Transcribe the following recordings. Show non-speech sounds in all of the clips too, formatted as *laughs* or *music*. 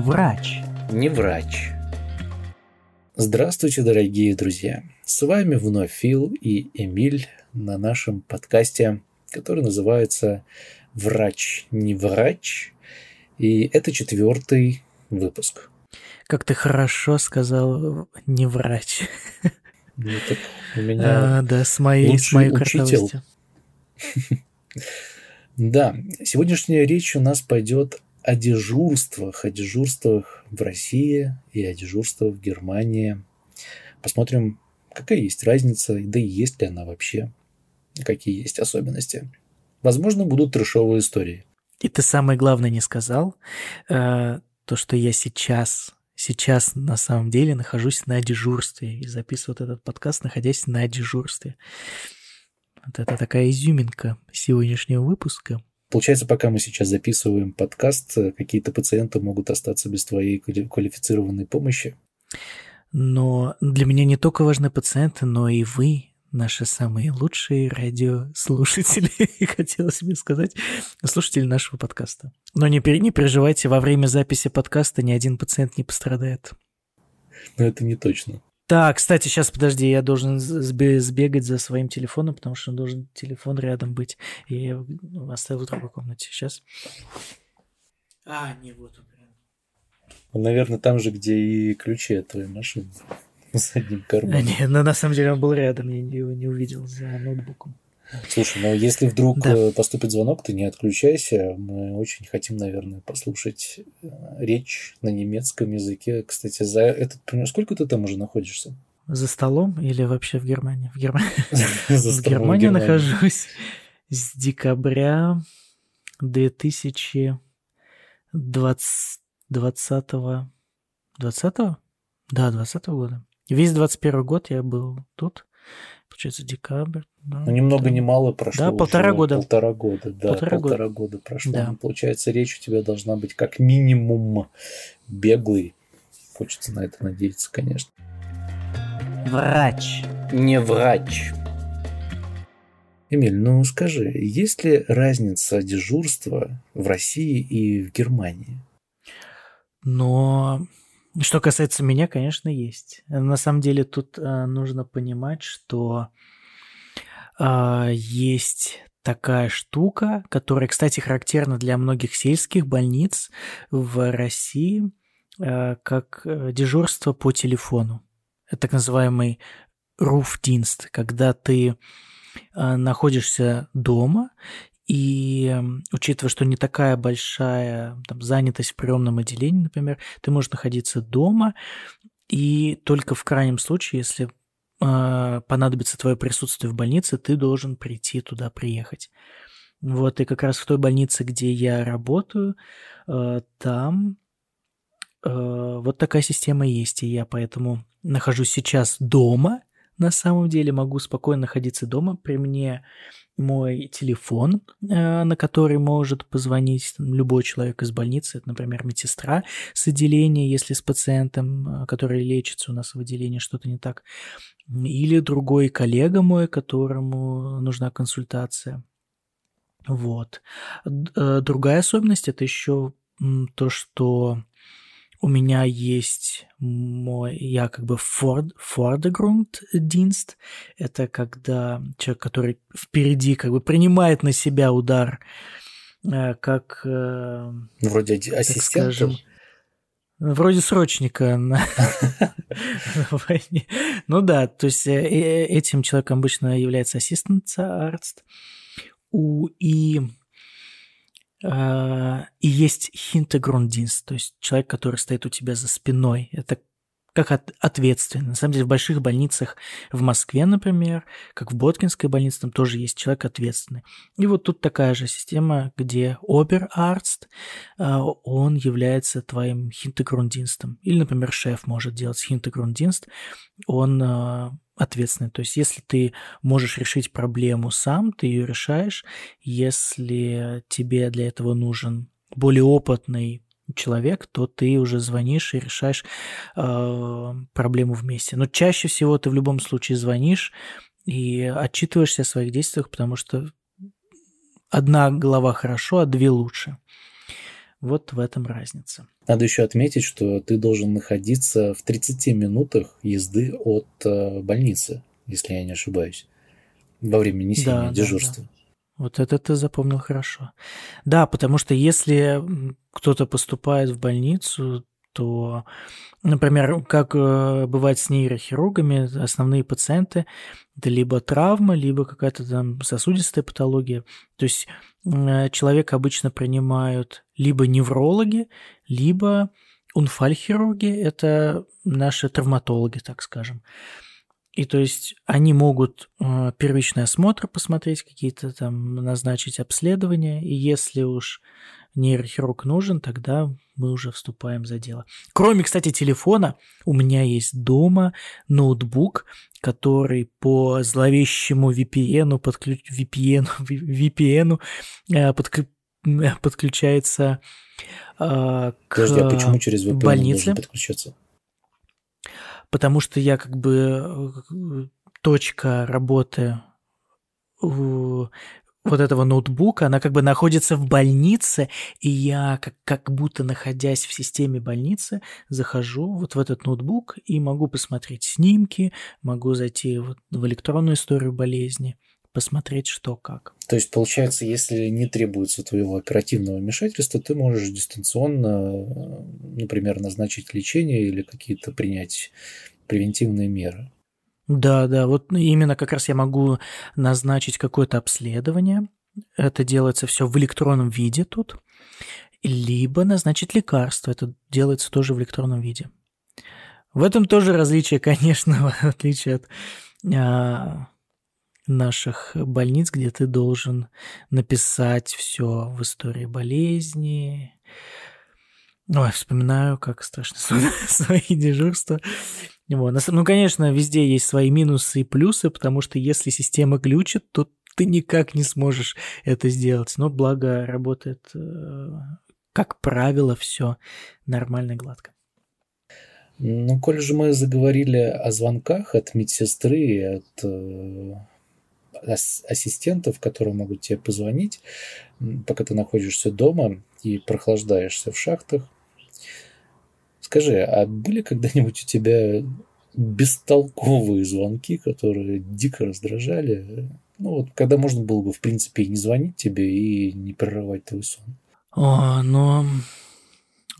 врач. Не врач. Здравствуйте, дорогие друзья. С вами вновь Фил и Эмиль на нашем подкасте, который называется «Врач, не врач». И это четвертый выпуск. Как ты хорошо сказал, не врач. Ну, так у меня А, да, с моей, с моей учитель. *laughs* Да, сегодняшняя речь у нас пойдет о дежурствах, о дежурствах в России и о дежурствах в Германии. Посмотрим, какая есть разница, да и есть ли она вообще, какие есть особенности. Возможно, будут трешовые истории. И ты самое главное не сказал, э, то, что я сейчас, сейчас на самом деле нахожусь на дежурстве и записываю вот этот подкаст, находясь на дежурстве. Вот это такая изюминка сегодняшнего выпуска. Получается, пока мы сейчас записываем подкаст, э, какие-то пациенты могут остаться без твоей квали- квалифицированной помощи. Но для меня не только важны пациенты, но и вы, наши самые лучшие радиослушатели, *laughs* хотелось мне сказать, слушатели нашего подкаста. Но не, не переживайте, во время записи подкаста ни один пациент не пострадает. Но это не точно. Так, кстати, сейчас подожди, я должен сбе- сбегать за своим телефоном, потому что должен телефон рядом быть. И я ну, оставил в другой комнате. Сейчас. А, не вот он. прям. Он, наверное, там же, где и ключи от твоей машины. *laughs* В заднем А, кармане. не, ну, на самом деле он был рядом, я его не увидел за ноутбуком. Слушай, ну если вдруг Да. э, поступит звонок, ты не отключайся. Мы очень хотим, наверное, послушать э, речь на немецком языке. Кстати, за этот пример, сколько ты там уже находишься? За столом или вообще в Германии? В, Герма- *laughs* За в Германии нахожусь с декабря 2020 20 20 Да, 20 года. Весь 21 год я был тут. Получается, декабрь. да, Ну, ни много да. ни мало прошло. Да, полтора года. Полтора года, да, Полтора полтора, года. года прошло. Да. Ну, Получается, речь у тебя должна быть как минимум беглый. Хочется на это надеяться, конечно. Врач. Не врач. Эмиль, ну скажи, есть ли разница дежурства в России и в Германии? Но что касается меня, конечно, есть. На самом деле тут э, нужно понимать, что э, есть такая штука, которая, кстати, характерна для многих сельских больниц в России, э, как э, дежурство по телефону. Это так называемый руфдинст, когда ты э, находишься дома и м, учитывая, что не такая большая там, занятость в приемном отделении, например, ты можешь находиться дома, и только в крайнем случае, если э, понадобится твое присутствие в больнице, ты должен прийти туда, приехать. Вот, и как раз в той больнице, где я работаю, э, там э, вот такая система есть, и я поэтому нахожусь сейчас дома, на самом деле могу спокойно находиться дома, при мне мой телефон, э, на который может позвонить любой человек из больницы, это, например, медсестра с отделения, если с пациентом, э, который лечится у нас в отделении, что-то не так, или другой коллега мой, которому нужна консультация. Вот. Э, Другая особенность это еще то, что у меня есть мой, я как бы форд, фордегрунддинст. Это когда человек, который впереди как бы принимает на себя удар, э, как, э, Вроде ассистента. скажем, вроде срочника на войне. Ну да, то есть э, этим человеком обычно является ассистент-арст. У- И и есть хинтегрундинст, то есть человек, который стоит у тебя за спиной. Это как от, ответственный. На самом деле в больших больницах в Москве, например, как в Боткинской больнице, там тоже есть человек ответственный. И вот тут такая же система, где оберарст, а, он является твоим хинтегрундинстом. Или, например, шеф может делать хинтегрундинст, он а, ответственный. То есть, если ты можешь решить проблему сам, ты ее решаешь. Если тебе для этого нужен более опытный человек, то ты уже звонишь и решаешь э, проблему вместе. Но чаще всего ты в любом случае звонишь и отчитываешься о своих действиях, потому что одна голова хорошо, а две лучше. Вот в этом разница. Надо еще отметить, что ты должен находиться в 30 минутах езды от э, больницы, если я не ошибаюсь, во время несения да, дежурства. Да, да. Вот это ты запомнил хорошо. Да, потому что если кто-то поступает в больницу, то, например, как э, бывает с нейрохирургами, основные пациенты это либо травма, либо какая-то там сосудистая патология. То есть э, человека обычно принимают либо неврологи, либо унфальхирурги, это наши травматологи, так скажем. И то есть они могут э, первичный осмотр посмотреть, какие-то там назначить обследования, и если уж нейрохирург нужен, тогда мы уже вступаем за дело. Кроме, кстати, телефона, у меня есть дома ноутбук, который по зловещему VPN, подключ... VPN, *laughs* VPN э, подк... подключается э, к Подожди, а почему через VPN больнице. подключаться? Потому что я как бы э, точка работы вот этого ноутбука, она как бы находится в больнице, и я как, как будто находясь в системе больницы, захожу вот в этот ноутбук и могу посмотреть снимки, могу зайти вот в электронную историю болезни, посмотреть, что как. То есть, получается, если не требуется твоего оперативного вмешательства, ты можешь дистанционно, например, назначить лечение или какие-то принять превентивные меры. Да, да, вот именно как раз я могу назначить какое-то обследование. Это делается все в электронном виде тут. Либо назначить лекарство. Это делается тоже в электронном виде. В этом тоже различие, *laughs* конечно, в отличие от а, наших больниц, где ты должен написать все в истории болезни. Ой, вспоминаю, как страшно *laughs* свои дежурства. Ну, конечно, везде есть свои минусы и плюсы, потому что если система глючит, то ты никак не сможешь это сделать. Но благо работает, э, как правило, все нормально, гладко. Ну, коль же мы заговорили о звонках от медсестры и от э, ассистентов, которые могут тебе позвонить, пока ты находишься дома и прохлаждаешься в шахтах. Скажи, а были когда-нибудь у тебя бестолковые звонки, которые дико раздражали? Ну вот, когда можно было бы, в принципе, и не звонить тебе, и не прерывать твой сон. О, ну,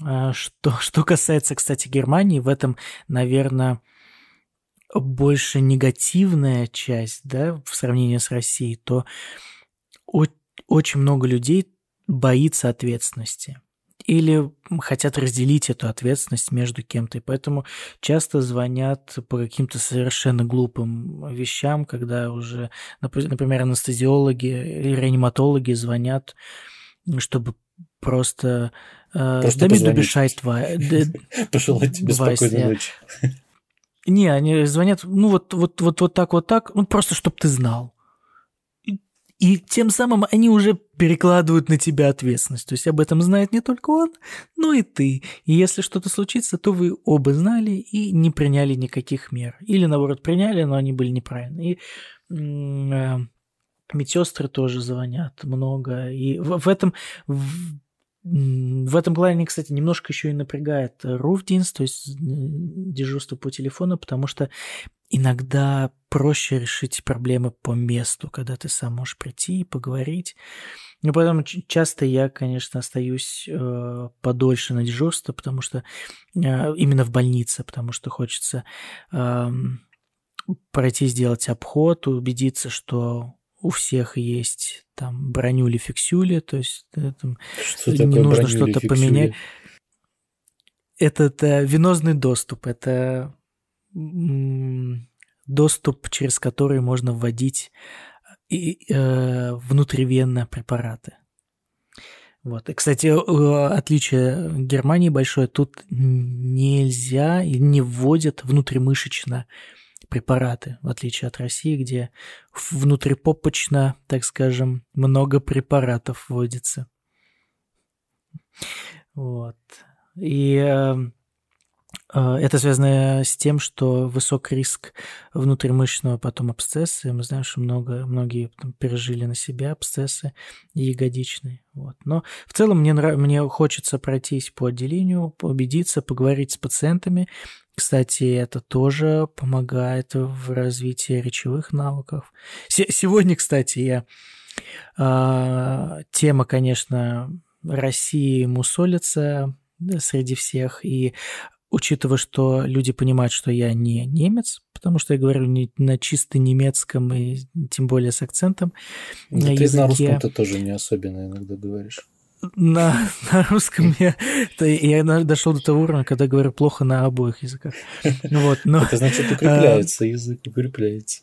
а что, что касается, кстати, Германии, в этом, наверное, больше негативная часть, да, в сравнении с Россией, то очень много людей боится ответственности или хотят разделить эту ответственность между кем-то. И поэтому часто звонят по каким-то совершенно глупым вещам, когда уже, например, анестезиологи или реаниматологи звонят, чтобы просто, э, просто да меду бешать твоя. Пожелать тебе спокойной ночи. Не, они звонят, ну вот, вот, вот, вот так, вот так, ну просто, чтобы ты знал. И, тем самым они уже перекладывают на тебя ответственность. То есть об этом знает не только он, но и ты. И если что-то случится, то вы оба знали и не приняли никаких мер. Или, наоборот, приняли, но они были неправильные. И э, медсестры тоже звонят много. И в, в этом... В, в этом плане, кстати, немножко еще и напрягает Руфдинс, то есть дежурство по телефону, потому что иногда проще решить проблемы по месту, когда ты сам можешь прийти и поговорить. Но поэтому часто я, конечно, остаюсь э, подольше на дежурство, потому что э, именно в больнице, потому что хочется э, пройти сделать обход, убедиться, что у всех есть там бронюли, фиксюли, то есть э, там, что не нужно что-то поменять. Это, это венозный доступ, это доступ, через который можно вводить и, э, внутривенно препараты. Вот. И, кстати, отличие Германии большое, тут нельзя и не вводят внутримышечно препараты, в отличие от России, где внутрипопочно, так скажем, много препаратов вводится. Вот. И э, А, это связано с тем, что высок риск внутримышечного потом абсцесса. Мы знаем, что много, многие пережили на себя абсцессы ягодичные. Вот. Но в целом мне, нрав... мне хочется пройтись по отделению, убедиться, поговорить с пациентами. Кстати, это тоже помогает в развитии речевых навыков. С- сегодня, кстати, я... Э, тема, конечно, России мусолится среди всех, и учитывая, что люди понимают, что я не немец, потому что я говорю не на чисто немецком и тем более с акцентом. Да на ты языке. на русском-то тоже не особенно иногда говоришь. На, на русском я, я дошел до того уровня, когда говорю плохо на обоих языках. Вот, но, Это значит, укрепляется язык, укрепляется.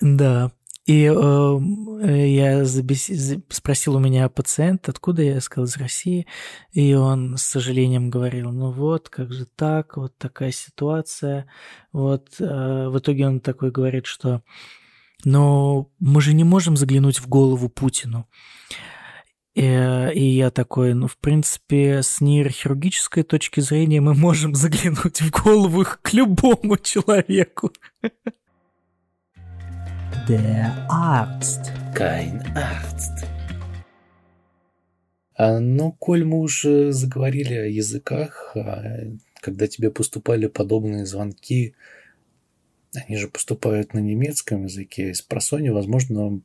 Да. И э, я забес... спросил у меня пациент, откуда я сказал, из России. И он с сожалением говорил, ну вот, как же так, вот такая ситуация. Вот э, в итоге он такой говорит, что но мы же не можем заглянуть в голову Путину. И, и я такой, ну, в принципе, с нейрохирургической точки зрения мы можем заглянуть в голову к любому человеку. Der Arzt. Kein Arzt. А, ну, коль мы уже заговорили о языках, а, когда тебе поступали подобные звонки, они же поступают на немецком языке, из просони, возможно,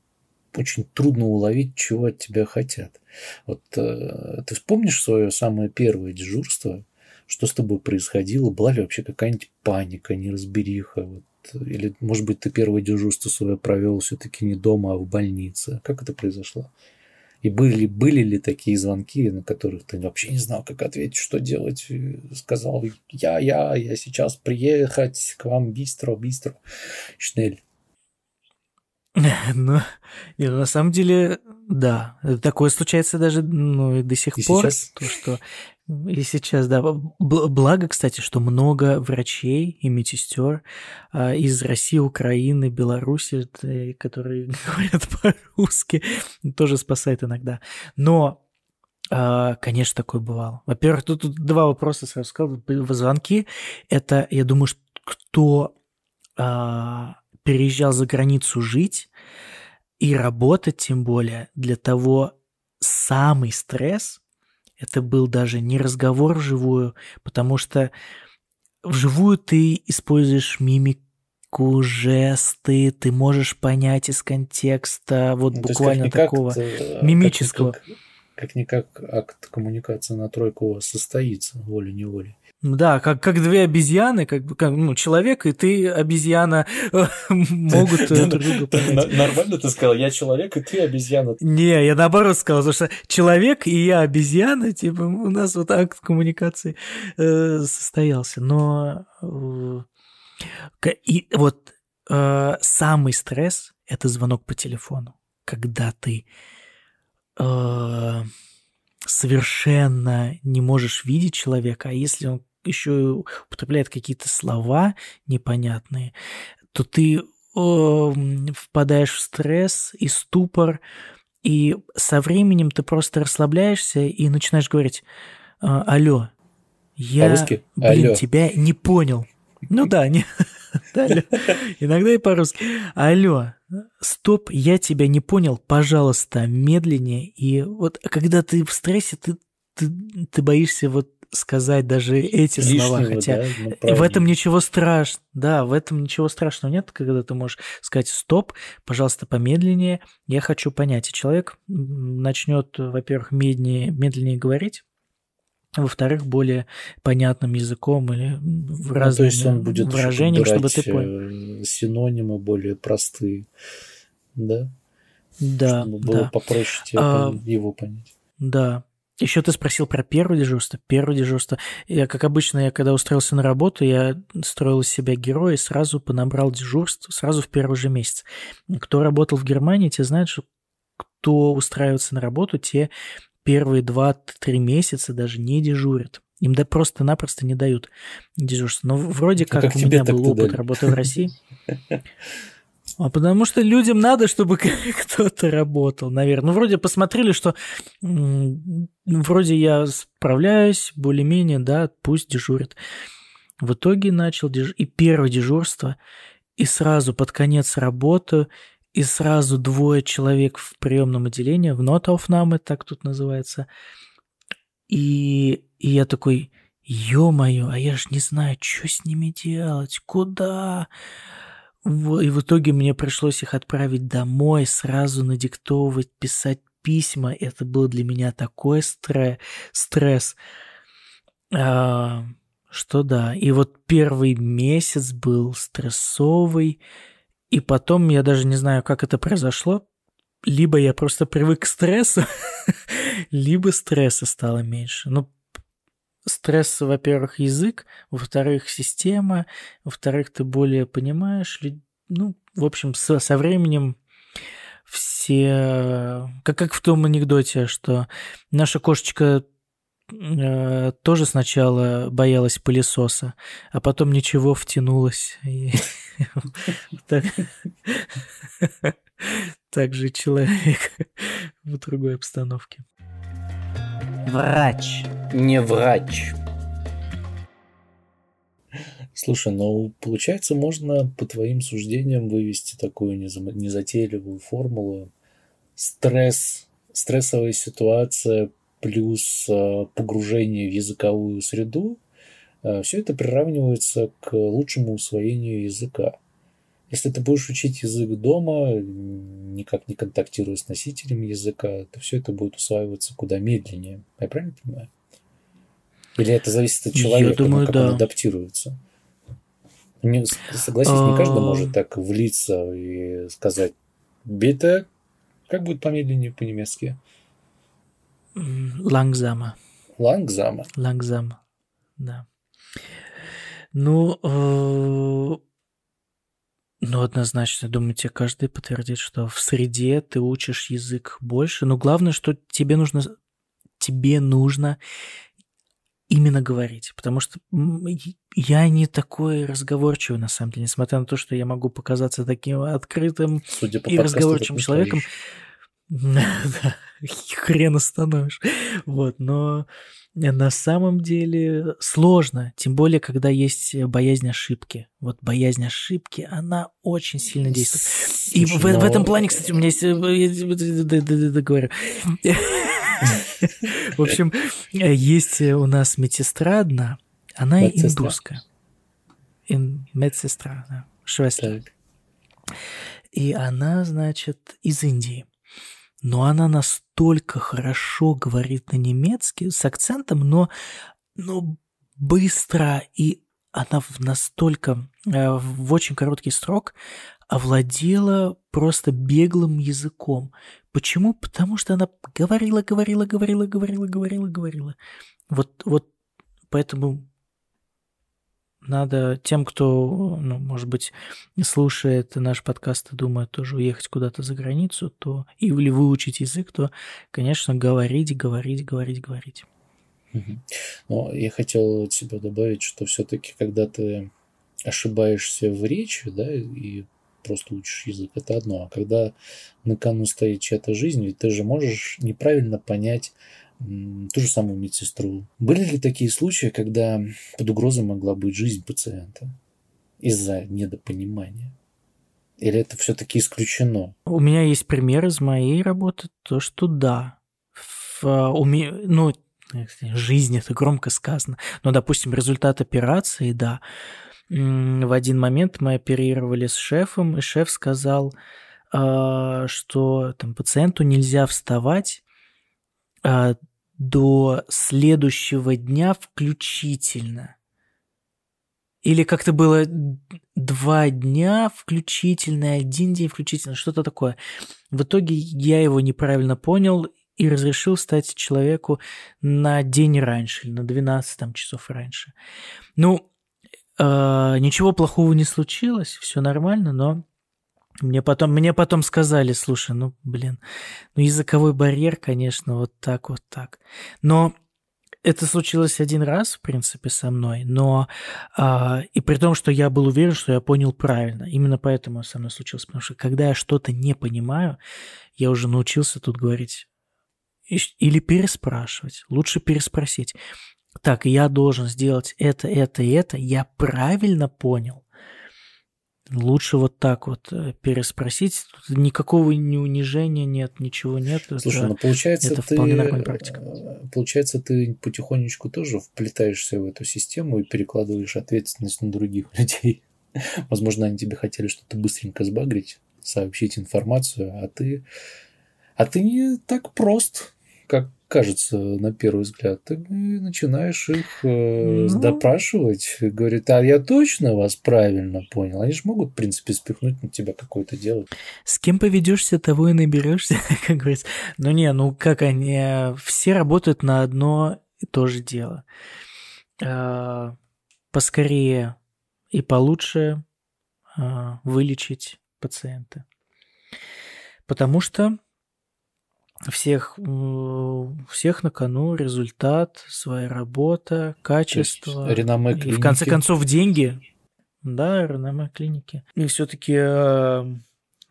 очень трудно уловить, чего от тебя хотят. Вот э, ты вспомнишь свое самое первое дежурство, что с тобой происходило, была ли вообще какая-нибудь паника, неразбериха, вот или, может быть, ты первое дежурство свое провел все-таки не дома, а в больнице. Как это произошло? И были, были ли такие звонки, на которых ты вообще не знал, как ответить, что делать? Сказал, я, я, я сейчас приехать к вам быстро, быстро, шнель. *laughs* Ну, на самом деле, да, такое случается даже ну, и до сих и пор. Сейчас? То, что и сейчас, да. Благо, кстати, что много врачей и медсестер а, из России, Украины, Беларуси, которые *laughs* говорят по-русски, тоже спасает иногда. Но а, Конечно, такое бывало. Во-первых, тут, тут два вопроса сразу сказал. Звонки – это, я думаю, что кто а, переезжал за границу жить и работать, тем более, для того самый стресс – это был даже не разговор вживую, потому что вживую ты используешь мимику, жесты, ты можешь понять из контекста вот ну, буквально такого э, мимического. Как-никак акт коммуникации на тройку у вас состоится волей-неволей. Да, как, как две обезьяны, как, как ну, человек и ты обезьяна *laughs* могут друг друга понять. Нормально ты сказал, я человек и ты обезьяна. Не, я наоборот сказал, потому что человек и я обезьяна, типа у нас вот акт коммуникации э, состоялся. Но э, и вот э, самый стресс – это звонок по телефону, когда ты э, совершенно не можешь видеть человека, а если он еще употребляет какие-то слова непонятные, то ты э, впадаешь в стресс и ступор, и со временем ты просто расслабляешься и начинаешь говорить, «А, алло, я, блин, алло. тебя не понял. Ну да, не, *laughs* иногда и по-русски. Алло, стоп, я тебя не понял, пожалуйста, медленнее. И вот когда ты в стрессе, ты, ты, ты боишься вот сказать даже эти Лишнего, слова, хотя да, в этом ничего страшного, да, в этом ничего страшного нет, когда ты можешь сказать стоп, пожалуйста, помедленнее, я хочу понять, и человек начнет, во-первых, медленнее, медленнее говорить, во-вторых, более понятным языком или в ну, разными то есть он будет выражением, чтобы ты понял. Э, синонимы более простые, да? Да, чтобы было да. попроще тебе а, его понять. Да. Еще ты спросил про первое дежурство. Первое дежурство. Я, как обычно, я когда устроился на работу, я строил из себя героя и сразу понабрал дежурство, сразу в первый же месяц. Кто работал в Германии, те знают, что кто устраивается на работу, те первые 2-3 месяца даже не дежурят. Им да просто-напросто не дают дежурство. Но вроде как, как у меня был опыт дали? работы в России. *laughs* А потому что людям надо, чтобы *laughs* кто-то работал, наверное. Ну, вроде посмотрели, что вроде я справляюсь более-менее, да, пусть дежурит. В итоге начал деж... и первое дежурство, и сразу под конец работы, и сразу двое человек в приемном отделении, в нотауфнаме, так тут называется. И, и я такой, ё-моё, а я ж не знаю, что с ними делать, куда? И в итоге мне пришлось их отправить домой, сразу надиктовывать, писать письма. Это был для меня такой стресс. стресс. А, что да. И вот первый месяц был стрессовый, и потом я даже не знаю, как это произошло. Либо я просто привык к стрессу, *laughs* либо стресса стало меньше. Ну, стресс, во-первых, язык, во-вторых, система, во-вторых, ты более понимаешь. Ну, в общем, со, со временем все... Как, как в том анекдоте, что наша кошечка Э, тоже сначала боялась пылесоса, а потом ничего втянулась. *laughs* Так же человек в другой обстановке. Врач. Не врач. Слушай, ну получается, можно по твоим суждениям вывести такую незатейливую формулу. Стресс, стрессовая ситуация плюс э, погружение в языковую среду, все это приравнивается к лучшему усвоению языка. Если ты будешь учить язык дома, никак не контактируя с носителем языка, то все это будет усваиваться куда медленнее. Я правильно понимаю? Или это зависит от человека, Я думаю, как да. он адаптируется? Не, согласись, не каждый а. может так влиться и сказать, бита, как будет помедленнее по-немецки? Langsamer. Langsamer. Langsamer, да. Ну, э, ну, однозначно, думаю, тебе каждый подтвердит, что в среде ты учишь язык больше, но главное, что тебе нужно, тебе нужно именно говорить, потому что я не такой разговорчивый, на самом деле, несмотря на то, что я могу показаться таким открытым Судя по и разговорчивым человеком. *laughs* Да, *laughs* хрен остановишь. Вот, но на самом деле сложно, тем более, когда есть боязнь ошибки. Вот боязнь ошибки, она очень сильно действует. И в, в этом плане, кстати, у меня есть... Договорю. *laughs* В общем, есть у нас медсестра одна, она индусская. Медсестра, да, швестка. И она, значит, из Индии но она настолько хорошо говорит на немецкий с акцентом, но, но быстро, и она настолько э, в очень короткий срок овладела просто беглым языком. Почему? Потому что она говорила, говорила, говорила, говорила, говорила, говорила. Вот, вот поэтому надо тем, кто, ну, может быть, слушает наш подкаст и думает тоже уехать куда-то за границу, то или выучить язык, то, конечно, говорить, говорить, говорить, говорить. Но я хотел от себя добавить, что все-таки, когда ты ошибаешься в речи, да, и просто учишь язык, это одно. А когда на кону стоит чья-то жизнь, ведь ты же можешь неправильно понять ту же самую медсестру. Были ли такие случаи, когда под угрозой могла быть жизнь пациента из-за недопонимания? Или это все-таки исключено? У меня есть пример из моей работы, то, что да. В, уме... Ну, жизнь это громко сказано. Но, допустим, результат операции, да. В один момент мы оперировали с шефом, и шеф сказал, а, что там, пациенту нельзя вставать до следующего дня включительно. Или как-то было два дня включительно, один день включительно, что-то такое. В итоге я его неправильно понял и разрешил стать человеку на день раньше, или на 12 там, часов раньше. Ну, э, ничего плохого не случилось, все нормально, но мне потом, мне потом сказали, слушай, ну, блин, ну, языковой барьер, конечно, вот так, вот так. Но это случилось один раз, в принципе, со мной, но а, и при том, что я был уверен, что я понял правильно. Именно поэтому со мной случилось, потому что когда я что-то не понимаю, я уже научился тут говорить или переспрашивать, лучше переспросить. так, я должен сделать это, это это, я правильно понял. Лучше вот так вот э, переспросить. Тут никакого ни унижения нет, ничего нет. Слушай, это, ну получается, это ты, вполне нормальная практика. Э, получается, ты потихонечку тоже вплетаешься в эту систему и перекладываешь ответственность на других *laughs* людей. Возможно, они тебе хотели что-то быстренько сбагрить, сообщить информацию, а ты, а ты не так прост, как кажется на первый взгляд, ты начинаешь их э, ну... допрашивать, говорит, а я точно вас правильно понял. Они же могут, в принципе, спихнуть на тебя какое-то дело. С кем поведешься, того и наберешься, *laughs* как говорится. Ну не, ну как они, все работают на одно и то же дело. А, поскорее и получше а, вылечить пациента. Потому что всех, всех на кону результат, своя работа, качество. реноме клиники. И в конце концов деньги. Да, реноме клиники. И все-таки э,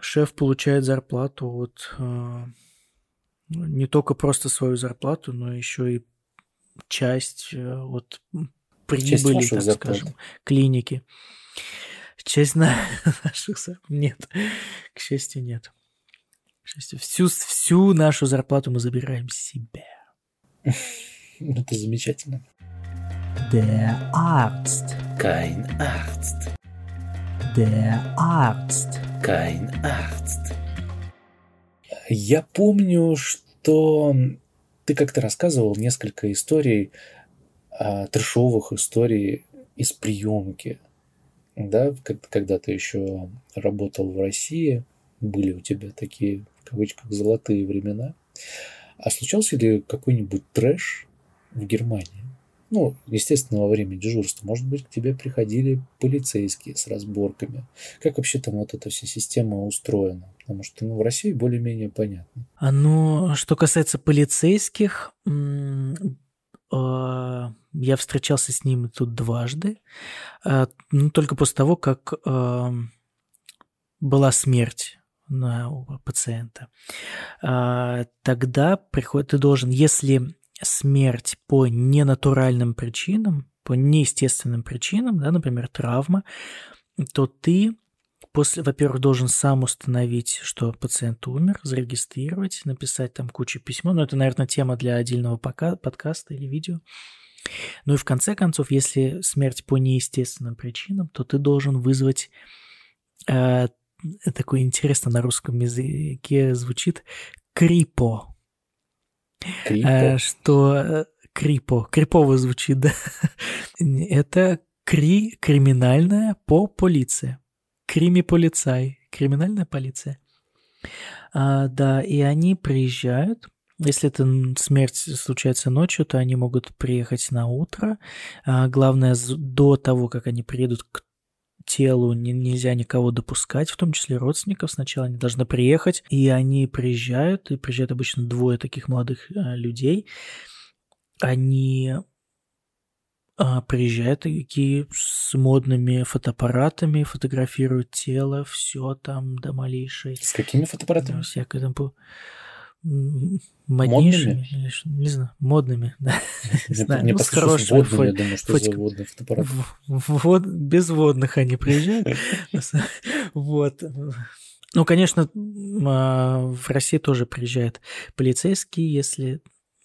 шеф получает зарплату от э, не только просто свою зарплату, но еще и часть э, от прибыли, часть так зарплат. скажем, клиники. Часть на *laughs* наших нет, к счастью, нет. Всю, всю нашу зарплату мы забираем себе. *laughs* Это замечательно. Der Arzt. Kein Arzt. Der Arzt. Kein Arzt. Я помню, что ты как-то рассказывал несколько историй, а, трешовых историй из приемки, да, когда ты еще работал в России, были у тебя такие кавычках золотые времена. А случался ли какой-нибудь трэш в Германии? Ну, естественно, во время дежурства. Может быть, к тебе приходили полицейские с разборками. Как вообще там вот эта вся система устроена? Потому что ну, в России более-менее понятно. А ну, что касается полицейских, а, я встречался с ними тут дважды. А, ну, только после того, как была смерть на пациента, а, тогда приходит, ты должен, если смерть по ненатуральным причинам, по неестественным причинам, да, например, травма, то ты после, во-первых, должен сам установить, что пациент умер, зарегистрировать, написать там кучу письмо, но это, наверное, тема для отдельного пока, подкаста или видео. Ну и в конце концов, если смерть по неестественным причинам, то ты должен вызвать э, такое интересно на русском языке звучит крипо. Крипо? Э, что э, крипо, крипово звучит, *laughs* да. Это кри, криминальная по полиция. Крими-полицай, криминальная полиция. А, да, и они приезжают, если это смерть случается ночью, то они могут приехать на утро. А, главное, до того, как они приедут к телу нельзя никого допускать, в том числе родственников. Сначала они должны приехать, и они приезжают, и приезжают обычно двое таких молодых э, людей. Они а, приезжают такие с модными фотоаппаратами, фотографируют тело, все там до малейшей. С какими фотоаппаратами? Всякое там моднейшими, модными? не знаю, модными, да. Не знаю, Мне ну, с хорошими водными, я думаю, что фотик... за водный фотоаппарат. Вот, без водных они приезжают. *laughs* Вот. Ну, конечно, а, в России тоже приезжают полицейские, если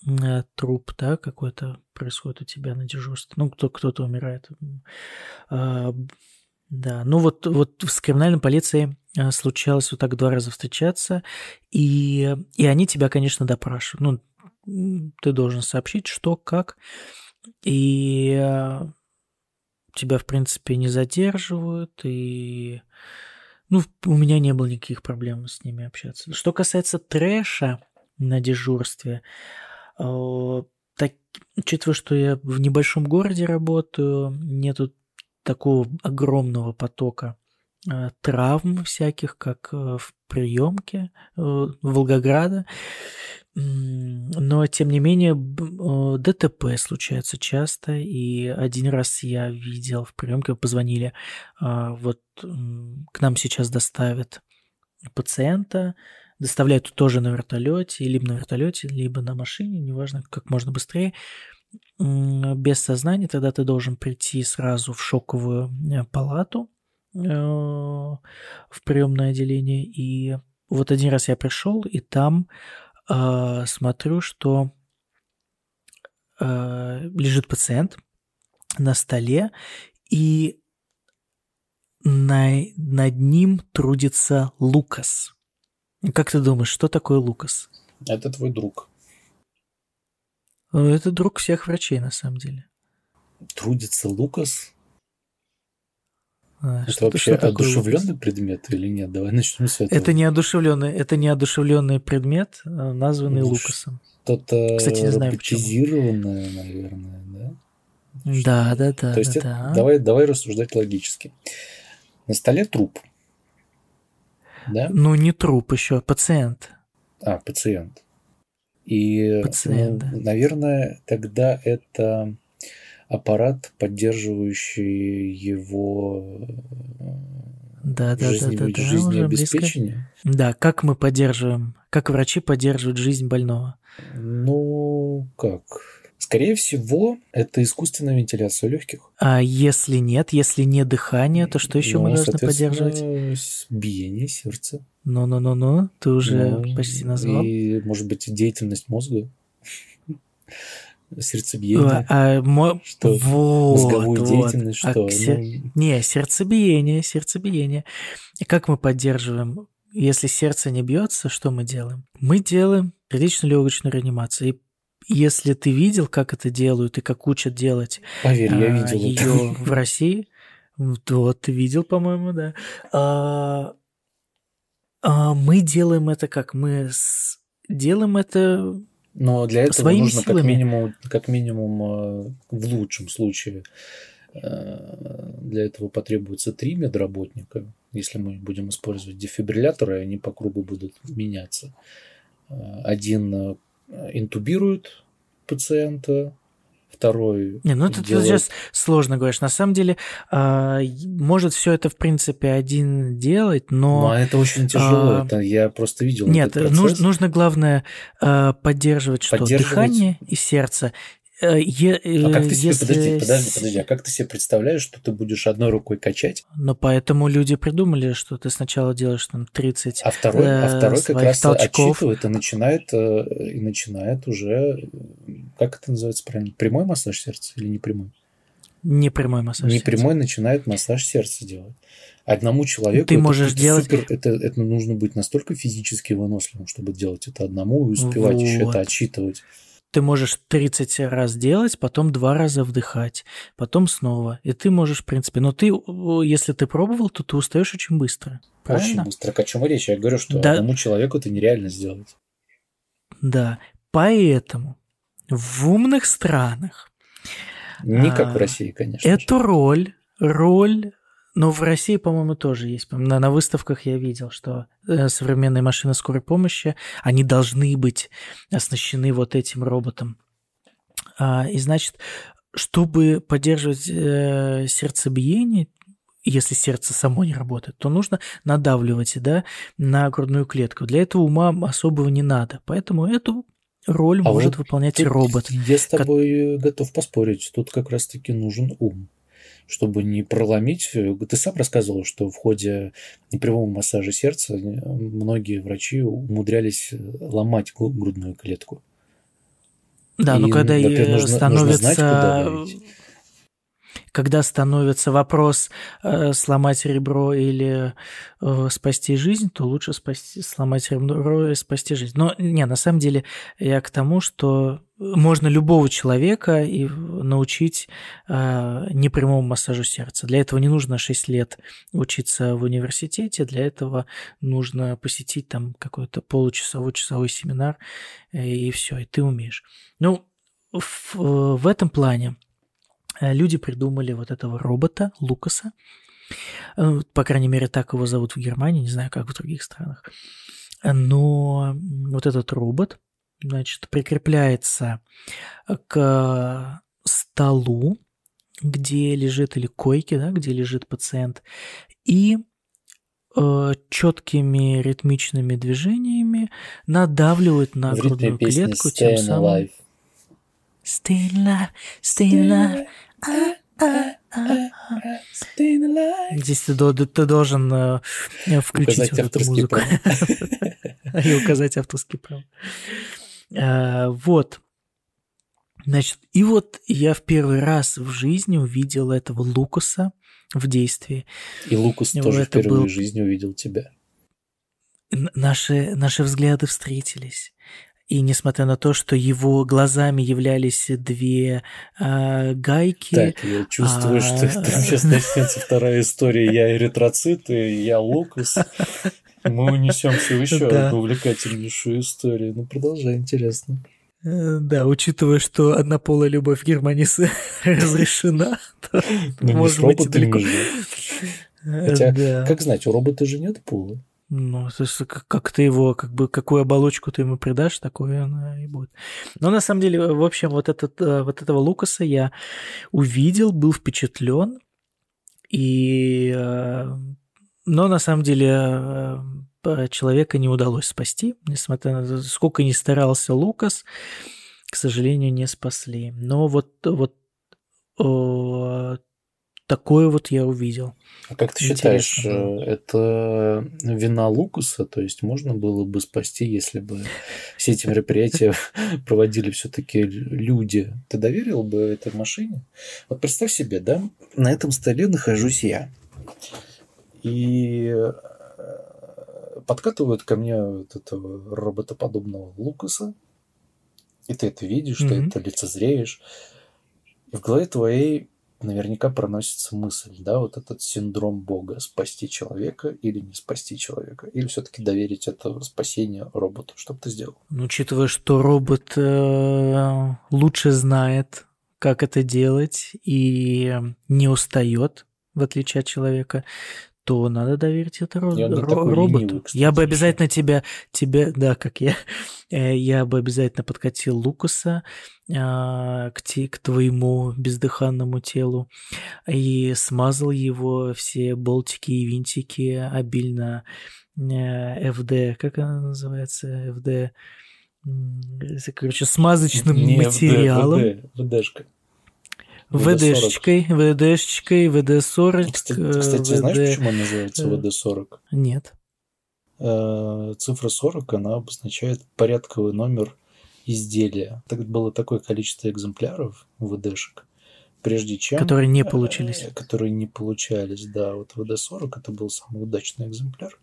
а, труп, да, какой-то происходит у тебя на дежурстве. Ну, кто, кто-то умирает. Да, ну вот, вот с криминальной полицией а, случалось вот так два раза встречаться, и, и они тебя, конечно, допрашивают. Ну, ты должен сообщить, что, как, и а, тебя, в принципе, не задерживают, и... Ну, у меня не было никаких проблем с ними общаться. Что касается трэша на дежурстве, а, так, учитывая, что я в небольшом городе работаю, нету такого огромного потока э, травм всяких, как э, в приемке э, Волгограда. Но, тем не менее, ДТП случается часто, и один раз я видел в приемке, позвонили, вот к нам сейчас доставят пациента, доставляют тоже на вертолете, либо на вертолете, либо на машине, неважно, как можно быстрее. Без сознания, тогда ты должен прийти сразу в шоковую э, палату, э, в приемное отделение. И вот один раз я пришел, и там э, смотрю, что лежит пациент на столе, и на, над ним трудится Лукас. Как ты думаешь, что такое Лукас? Это твой друг. Э, это друг всех врачей, на самом деле. Трудится Лукас? А, это что, вообще что одушевленный предмет или нет? Давай начнем с этого. Это не одушевленный, это не одушевленный предмет, а названный ну, Лукасом. Что-то Кстати, не знаю роботизированное, наверное, да? Да, да, да. То есть да, это, да. Давай, давай рассуждать логически. На столе труп. Да? Ну, не труп еще, пациент. А, пациент. И, Пациент, ну, наверное, тогда это аппарат, поддерживающий его да, да, жизнь, да, да, да, жизнеобеспечение. Да, как мы поддерживаем, как врачи поддерживают жизнь больного? Ну, как? Скорее всего, это искусственная вентиляция легких. А если нет, если не дыхание, то что еще ну, мы должны поддерживать? Биение сердца. Ну-ну-ну-ну, ты уже ну, почти назвал. И, может быть, деятельность мозга. *laughs* Сердцебиение. А, мо... что? Вот, Мозговую вот. деятельность, что? А, сер... ну... Не, сердцебиение, сердцебиение. И как мы поддерживаем? Если сердце не бьется, что мы делаем? Мы делаем сердечно-легочную реанимацию. И если ты видел, как это делают и как учат делать Поверь, я видел ее *laughs* в России, то ты видел, по-моему, да. А, а мы делаем это как? Мы с... делаем это но для этого своими нужно силами. как минимум, как минимум э, в лучшем случае э, для этого потребуется три медработника. Если мы будем использовать дефибрилляторы, они по кругу будут меняться. Один интубирует пациента, второй. Не, ну ты, делает... ты сейчас сложно говоришь. На самом деле, э, может все это в принципе один делать, но. Ну, а это очень тяжело. Э, это я просто видел. Нет, нужно, нужно главное э, поддерживать что? Поддерживать... Дыхание и сердце. Э, е, а как ты себе, если... подожди, подожди, подожди, а как ты себе представляешь, что ты будешь одной рукой качать? Ну, поэтому люди придумали, что ты сначала делаешь там 30 А второй, э, а второй как раз толчков. отчитывает и начинает, э, и начинает уже, как это называется правильно, прямой массаж сердца или не прямой? Не прямой массаж Не прямой начинает массаж сердца делать. Одному человеку ты можешь делать... супер, это, это нужно быть настолько физически выносливым, чтобы делать это одному и успевать вот. еще это отчитывать ты можешь 30 раз делать, потом два раза вдыхать, потом снова. И ты можешь, в принципе, но ты, если ты пробовал, то ты устаешь очень быстро. Правильно? Очень быстро. О чем речь? Я говорю, что да. одному человеку это нереально сделать. Да. Поэтому в умных странах не как а, в России, конечно. Эту же. роль, роль но в России, по-моему, тоже есть. На, на выставках я видел, что э, современные машины скорой помощи, они должны быть оснащены вот этим роботом. А, и значит, чтобы поддерживать э, сердцебиение, если сердце само не работает, то нужно надавливать да, на грудную клетку. Для этого ума особого не надо. Поэтому эту роль а может вот выполнять робот. Я с тобой как... готов поспорить. Тут как раз-таки нужен ум чтобы не проломить. Ты сам рассказывал, что в ходе непрямого массажа сердца многие врачи умудрялись ломать грудную клетку. Да, и, но когда нужно, становится... Нужно знать, куда когда становится вопрос э, сломать ребро или э, спасти жизнь, то лучше спасти, сломать ребро и спасти жизнь. Но не, на самом деле я к тому, что можно любого человека и научить э, непрямому массажу сердца. Для этого не нужно 6 лет учиться в университете, для этого нужно посетить там какой-то получасовой часовой семинар, э, и все, и ты умеешь. Ну, в, в этом плане Э, люди придумали вот этого робота Лукаса. Э, по крайней мере, так его зовут в Германии, не знаю, как в других странах. Но вот этот робот, значит, прикрепляется к столу, где лежит или койке, да, где лежит пациент, и э, четкими ритмичными движениями надавливает на грудную клетку, тем самым... Alive. stay alive, stay alive. Здесь ты, ты должен э, включить указать вот эту музыку. *laughs* И указать авторский прав. Вот. Значит, и вот я в первый раз в жизни увидел этого Лукаса в действии. И Лукас тоже впервые был... в жизни увидел тебя. Наши, наши взгляды встретились. И несмотря на то, что его глазами являлись две э, гайки... Так, я чувствую, а... что это сейчас начнется вторая история. Я эритроцит, и я Лукас. Мы унесемся в еще да. одну увлекательнейшую историю. Ну, продолжай, интересно. Э, да, учитывая, что однополая любовь в Германии *laughs* разрешена, то ну, может быть далеко. Хотя, как знать, у робота же нет пола. Ну, то есть, как, ты его, как бы, какую оболочку ты ему придашь, такое она и будет. Но на самом деле, в общем, вот, этот, э, вот этого Лукаса я увидел, был впечатлен, и... Э, но на самом деле э, человека не удалось спасти, несмотря на то, сколько ни старался Лукас, к сожалению, не спасли. Но вот, вот такое вот я увидел. А как ты считаешь, было. Э, это вина Лукуса? То есть можно было бы спасти, если бы все эти мероприятия *laughs* проводили все-таки люди? Ты доверил бы этой машине? Вот представь себе, да, на этом столе нахожусь я. И э, подкатывают ко мне вот этого роботоподобного Лукаса, и ты это видишь, mm-hmm. ты это лицезреешь. И в голове твоей наверняка проносится мысль, да, вот этот синдром Бога, спасти человека или не спасти человека, или все-таки доверить это спасение роботу, что бы ты сделал? Ну, учитывая, что робот э, лучше знает, как это делать и не устает, в отличие от человека, то надо доверить это ро- ро- роботу. Ленивый, кстати, я бы обязательно тебя, тебя, да, как я, *laughs* э, я бы обязательно подкатил Лукаса а, к, те, к твоему бездыханному телу и смазал его все болтики и винтики обильно э, как она называется, ФД, короче, смазочным Не материалом. ФД, ФДшка. ВДшечкой, ВДшечкой, ВД-40. Кстати, кстати ВД... знаешь, почему она называется э, ВД-40? Нет. Э, цифра 40, она обозначает порядковый номер изделия. Так было такое количество экземпляров ВДшек, прежде чем... Которые не получились. Э, которые не получались, да. Вот ВД-40 это был самый удачный экземпляр.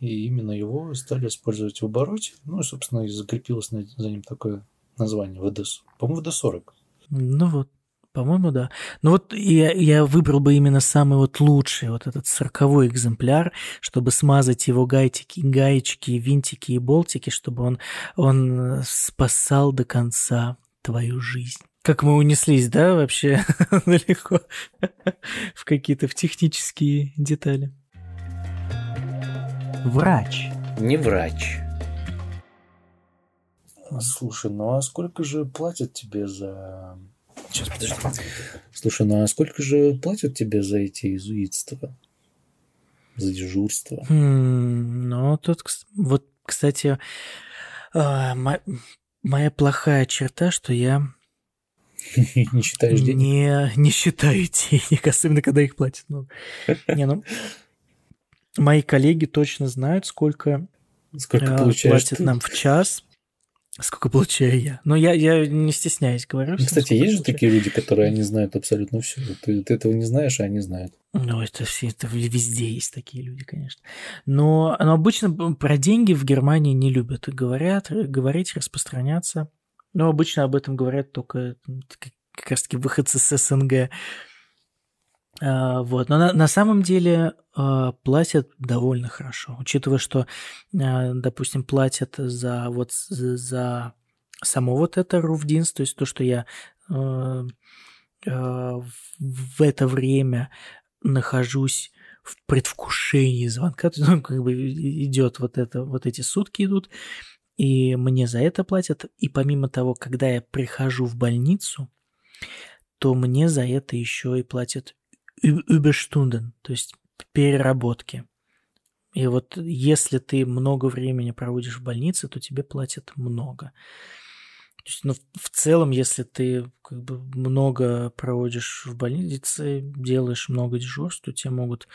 И именно его стали использовать в обороте. Ну и, собственно, и закрепилось за ним такое название ВД. По-моему, ВД-40. Ну вот. По-моему, да. Но вот я, я выбрал бы именно самый вот лучший, вот этот сороковой экземпляр, чтобы смазать его гайтики, гаечки, винтики и болтики, чтобы он, он спасал до конца твою жизнь. Как мы унеслись, да, вообще *laughs* далеко *laughs* в какие-то в технические детали. Врач. Не врач. Слушай, ну а сколько же платят тебе за Сейчас, подожди. Слушай, ну а сколько же платят тебе за эти изуитства? За дежурство? Хм, ну, тут, вот, кстати, а, моя плохая черта, что я *laughs* не считаешь денег? Не, не считаю денег, *laughs* особенно когда их платят. Ну, не, ну, мои коллеги точно знают, сколько, сколько э, платят ты? нам в час. Сколько получаю я? Но я, я не стесняюсь говорю. Ну, кстати, есть же такие люди, которые они знают абсолютно все. Ты, ты этого не знаешь, а они знают. Ну, это все, это везде есть такие люди, конечно. Но, но обычно про деньги в Германии не любят. Говорят, говорить, распространяться. Но обычно об этом говорят только как раз таки выходцы с СНГ. А, вот. Но на, на самом деле а, платят довольно хорошо, учитывая, что, а, допустим, платят за вот за само вот это руфдинс, то есть то, что я в это время нахожусь в предвкушении звонка, то есть, ну, как бы идет вот это, вот эти сутки идут, и мне за это платят, и помимо того, когда я прихожу в больницу, то мне за это еще и платят Überstunden, то есть переработки. И вот если ты много времени проводишь в больнице, то тебе платят много. То есть, ну, в целом, если ты как бы много проводишь в больнице, делаешь много дежурств, то тебе могут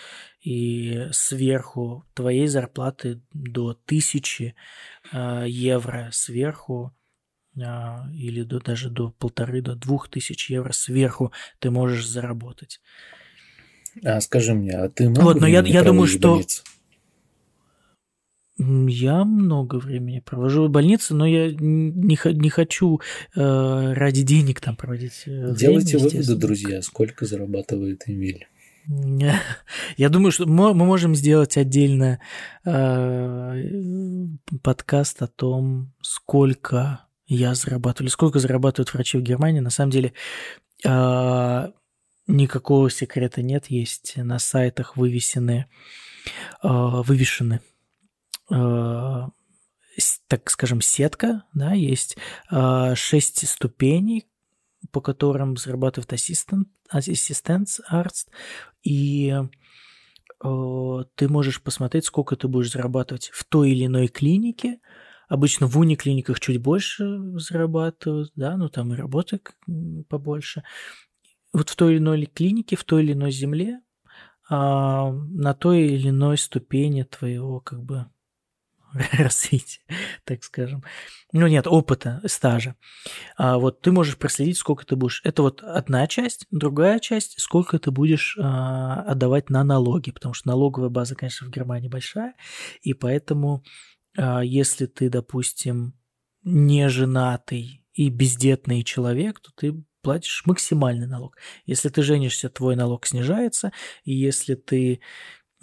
и сверху твоей зарплаты до тысячи э, евро сверху э, или до, даже до полторы, до двух тысяч евро сверху ты можешь заработать. А скажи мне, а ты много вот, но я, я думаю, что больнице? Я много времени провожу в больнице, но я не, не хочу э, ради денег там проводить. Э, Делайте время, выводы, друзья, сколько зарабатывает Эмиль. Я думаю, что мы можем сделать отдельно э, подкаст о том, сколько я зарабатываю, или сколько зарабатывают врачи в Германии. На самом деле э, никакого секрета нет. Есть на сайтах вывесены, э, вывешены Э, так скажем, сетка, да, есть э, шесть ступеней, по которым зарабатывает ассистент, ассистент арст, и э, ты можешь посмотреть, сколько ты будешь зарабатывать в той или иной клинике. Обычно в униклиниках чуть больше зарабатывают, да, ну там и работы побольше. Вот в той или иной клинике, в той или иной земле, а, на той или иной ступени твоего как бы *laughs* развития, так скажем. Ну, нет, опыта, стажа. А вот ты можешь проследить, сколько ты будешь. Это вот одна часть. Другая часть, сколько ты будешь а, отдавать на налоги. Потому что налоговая база, конечно, в Германии большая. И поэтому, а, если ты, допустим, не женатый и бездетный человек, то ты платишь максимальный налог. Если ты женишься, твой налог снижается, и если ты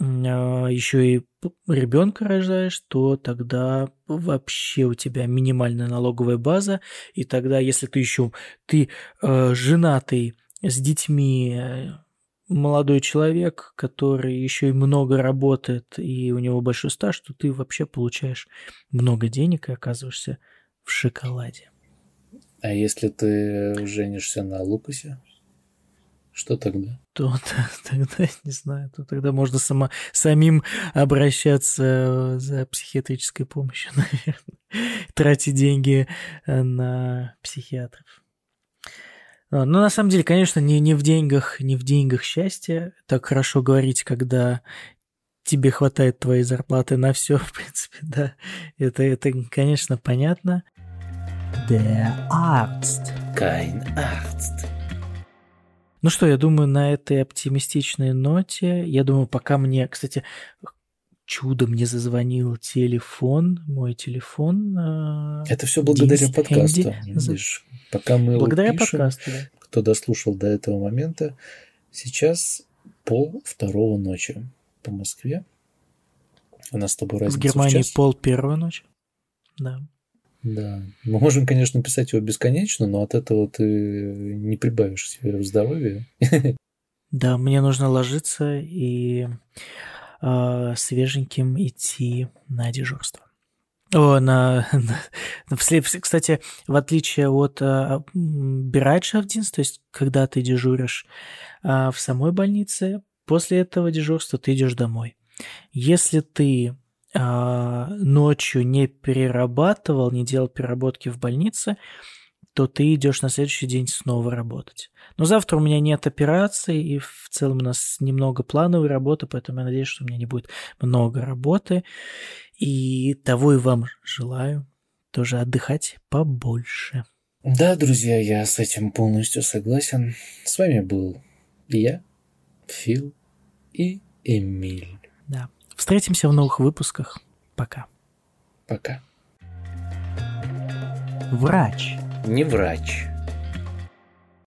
а, еще и ребенка рожаешь, то тогда вообще у тебя минимальная налоговая база, и тогда, если ты еще ты э, женатый с детьми, э, молодой человек, который еще и много работает, и у него большой стаж, то ты вообще получаешь много денег и оказываешься в шоколаде. А если ты женишься на Лукасе? Что тогда? То *laughs* тогда, не знаю, то тогда можно само, самим обращаться за психиатрической помощью, *laughs* наверное. Тратить деньги э, на психиатров. А, ну, на самом деле, конечно, не, не в деньгах, не в деньгах счастье. Так хорошо говорить, когда тебе хватает твоей зарплаты на все, *laughs* в принципе, да. Это, это конечно, понятно. Der Arzt. Kein Arzt. Ну что, я думаю, на этой оптимистичной ноте, я думаю, пока мне, кстати, чудом мне зазвонил телефон, мой телефон. А, Это все благодаря подкасту. Видишь, пока мы благодаря пишем, подкасту, да. кто дослушал до этого момента, сейчас пол второго ночи по Москве. У нас с тобой разница в Германии в пол первого ночи. Да. Да. Мы можем, конечно, писать его бесконечно, но от этого ты не прибавишь себе в здоровье. *laughs* Да, мне нужно ложиться и э, свеженьким идти на дежурство. О, на, на, кстати, в отличие от э, Бирайдшафтдинс, то есть когда ты дежуришь э, в самой больнице, после этого дежурства ты идешь домой. Если ты а, ночью не перерабатывал, не делал переработки в больнице, то ты идешь на следующий день снова работать. Но завтра у меня нет операции, и в целом у нас немного плановой работы, поэтому я надеюсь, что у меня не будет много работы. И того и вам желаю тоже отдыхать побольше. Да, друзья, я с этим полностью согласен. С вами был я, Фил и Эмиль. Да. Встретимся в новых выпусках. Пока. Пока. Врач. Не врач.